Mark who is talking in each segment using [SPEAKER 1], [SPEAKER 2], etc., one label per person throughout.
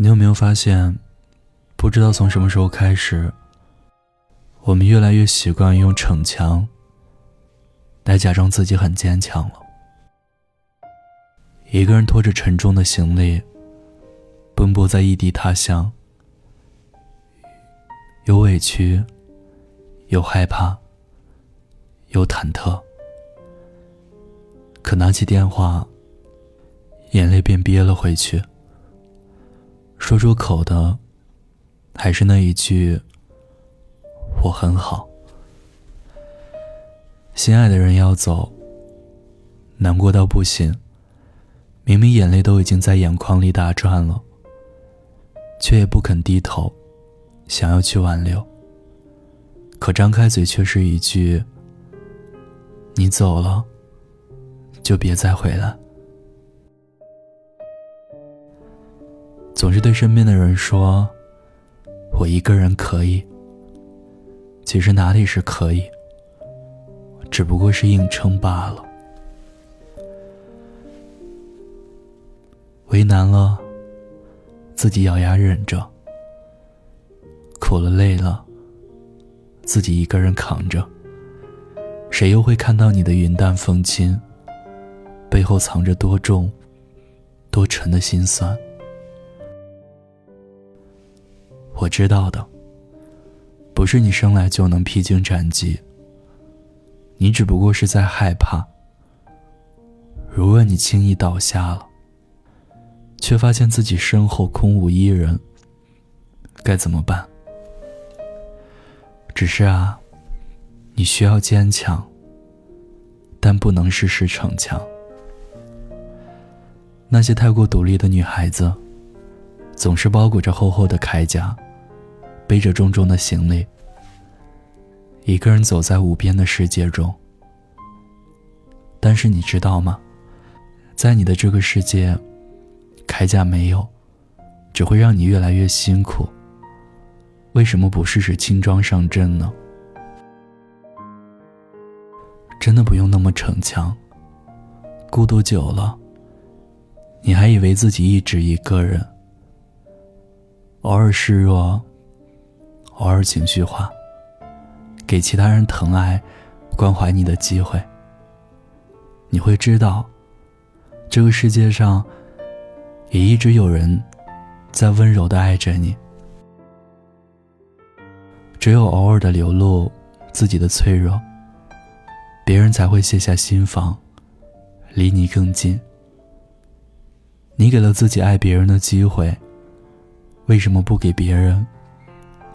[SPEAKER 1] 你有没有发现，不知道从什么时候开始，我们越来越习惯用逞强来假装自己很坚强了。一个人拖着沉重的行李，奔波在异地他乡，有委屈，有害怕，有忐忑。可拿起电话，眼泪便憋了回去。说出口的，还是那一句“我很好”。心爱的人要走，难过到不行。明明眼泪都已经在眼眶里打转了，却也不肯低头，想要去挽留。可张开嘴却是一句：“你走了。”就别再回来。是对身边的人说：“我一个人可以。”其实哪里是可以，只不过是硬撑罢了。为难了，自己咬牙忍着；苦了累了，自己一个人扛着。谁又会看到你的云淡风轻？背后藏着多重、多沉的心酸。我知道的，不是你生来就能披荆斩棘。你只不过是在害怕。如果你轻易倒下了，却发现自己身后空无一人，该怎么办？只是啊，你需要坚强，但不能事事逞强。那些太过独立的女孩子，总是包裹着厚厚的铠甲，背着重重的行李，一个人走在无边的世界中。但是你知道吗？在你的这个世界，铠甲没有，只会让你越来越辛苦。为什么不试试轻装上阵呢？真的不用那么逞强。孤独久了。你还以为自己一直一个人，偶尔示弱，偶尔情绪化，给其他人疼爱、关怀你的机会。你会知道，这个世界上也一直有人在温柔的爱着你。只有偶尔的流露自己的脆弱，别人才会卸下心防，离你更近。你给了自己爱别人的机会，为什么不给别人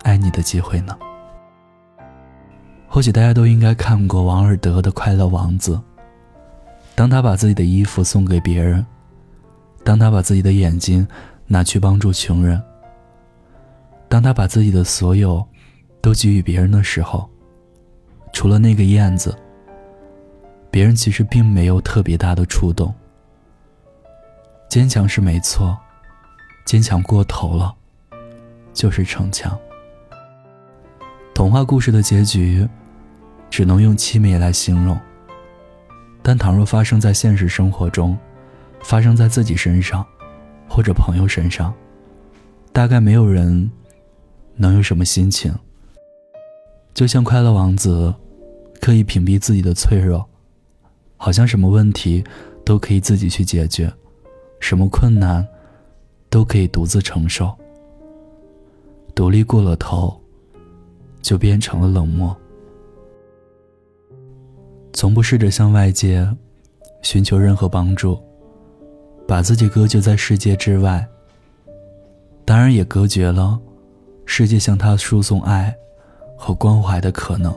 [SPEAKER 1] 爱你的机会呢？或许大家都应该看过王尔德的《快乐王子》。当他把自己的衣服送给别人，当他把自己的眼睛拿去帮助穷人，当他把自己的所有都给予别人的时候，除了那个燕子，别人其实并没有特别大的触动。坚强是没错，坚强过头了，就是逞强。童话故事的结局，只能用凄美来形容。但倘若发生在现实生活中，发生在自己身上，或者朋友身上，大概没有人能有什么心情。就像快乐王子，刻意屏蔽自己的脆弱，好像什么问题都可以自己去解决。什么困难，都可以独自承受。独立过了头，就变成了冷漠。从不试着向外界寻求任何帮助，把自己隔绝在世界之外。当然，也隔绝了世界向他输送爱和关怀的可能。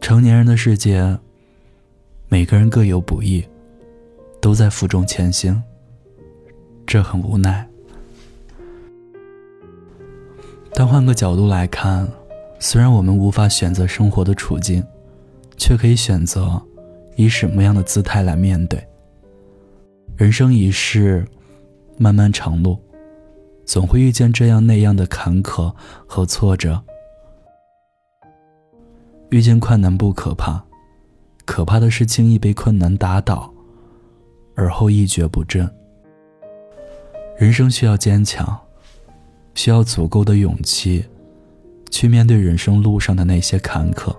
[SPEAKER 1] 成年人的世界，每个人各有不易。都在负重前行，这很无奈。但换个角度来看，虽然我们无法选择生活的处境，却可以选择以什么样的姿态来面对。人生一世，漫漫长路，总会遇见这样那样的坎坷和挫折。遇见困难不可怕，可怕的是轻易被困难打倒。而后一蹶不振。人生需要坚强，需要足够的勇气，去面对人生路上的那些坎坷。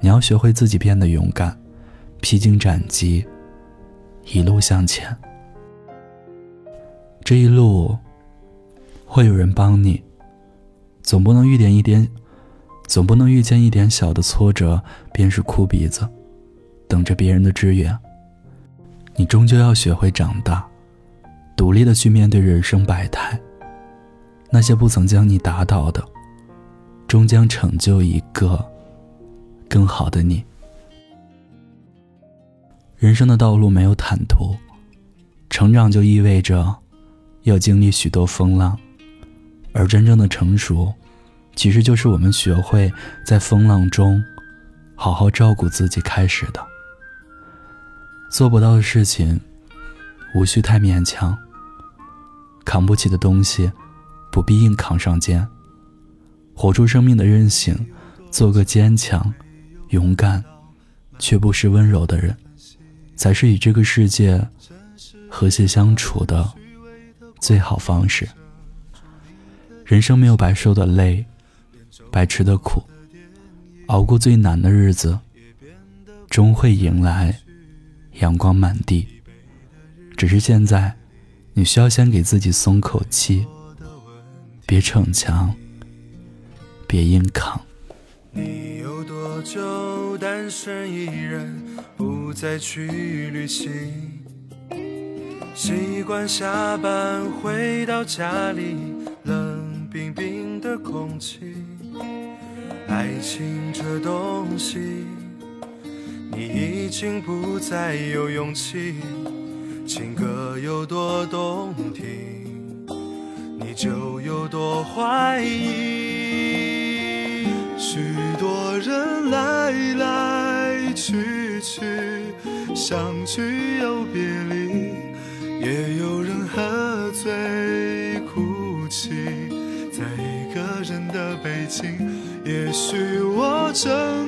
[SPEAKER 1] 你要学会自己变得勇敢，披荆斩棘，一路向前。这一路会有人帮你，总不能遇见一点，总不能遇见一点小的挫折便是哭鼻子，等着别人的支援。你终究要学会长大。独立的去面对人生百态。那些不曾将你打倒的，终将成就一个更好的你。人生的道路没有坦途，成长就意味着要经历许多风浪，而真正的成熟，其实就是我们学会在风浪中好好照顾自己开始的。做不到的事情，无需太勉强。扛不起的东西，不必硬扛上肩。活出生命的韧性，做个坚强、勇敢，却不失温柔的人，才是与这个世界和谐相处的最好方式。人生没有白受的累，白吃的苦，熬过最难的日子，终会迎来阳光满地。只是现在。你需要先给自己松口气，别逞强，别硬扛。
[SPEAKER 2] 你有多久单身一人，不再去旅行？习惯下班回到家里，冷冰冰的空气。爱情这东西，你已经不再有勇气。情歌有多动听，就有多怀疑。许多人来来去去，相聚又别离，也有人喝醉哭泣，在一个人的北京。也许我真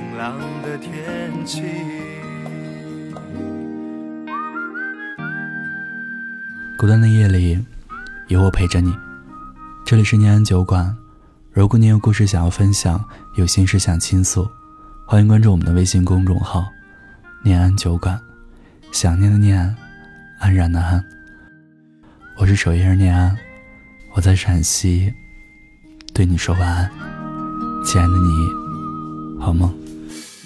[SPEAKER 2] 冷的天气。
[SPEAKER 1] 孤单的夜里，有我陪着你。这里是念安酒馆。如果你有故事想要分享，有心事想倾诉，欢迎关注我们的微信公众号“念安酒馆”。想念的念，安然的安。我是守夜人念安，我在陕西。对你说晚安，亲爱的你，好梦。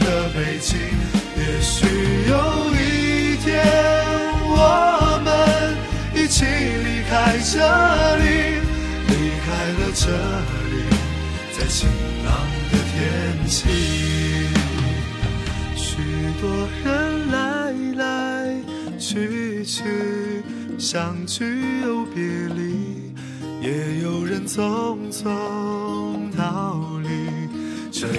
[SPEAKER 2] 的北京。也许有一天，我们一起离开这里，离开了这里。在晴朗的天气，许多人来。来去去，相聚又别离，也有人匆匆逃离。这里